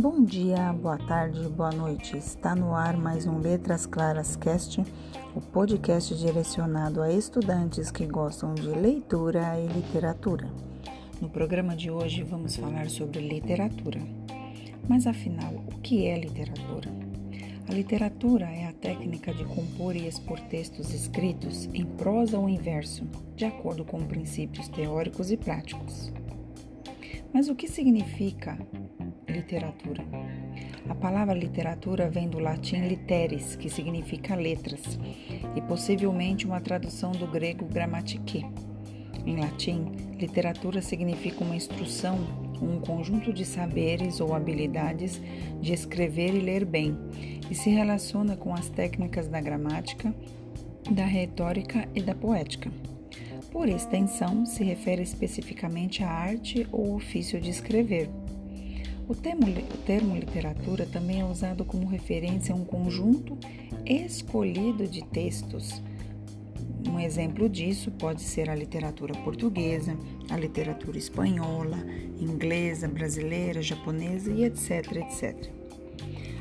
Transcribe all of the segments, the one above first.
Bom dia, boa tarde, boa noite. Está no ar mais um Letras Claras Cast, o podcast direcionado a estudantes que gostam de leitura e literatura. No programa de hoje vamos falar sobre literatura. Mas afinal, o que é literatura? A literatura é a técnica de compor e expor textos escritos em prosa ou em verso, de acordo com princípios teóricos e práticos. Mas o que significa literatura? A palavra literatura vem do latim literis, que significa letras, e possivelmente uma tradução do grego grammatique. Em latim, literatura significa uma instrução, um conjunto de saberes ou habilidades de escrever e ler bem, e se relaciona com as técnicas da gramática, da retórica e da poética. Por extensão, se refere especificamente à arte ou ofício de escrever. O termo, o termo, literatura também é usado como referência a um conjunto escolhido de textos. Um exemplo disso pode ser a literatura portuguesa, a literatura espanhola, inglesa, brasileira, japonesa e etc, etc.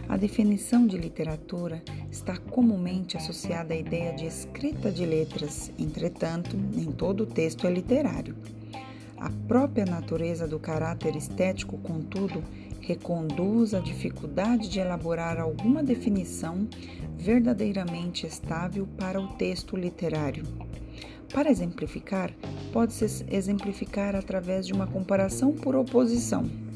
A definição de literatura está comumente associada à ideia de escrita de letras, entretanto, nem todo texto é literário. A própria natureza do caráter estético, contudo, reconduz a dificuldade de elaborar alguma definição verdadeiramente estável para o texto literário. Para exemplificar, pode-se exemplificar através de uma comparação por oposição.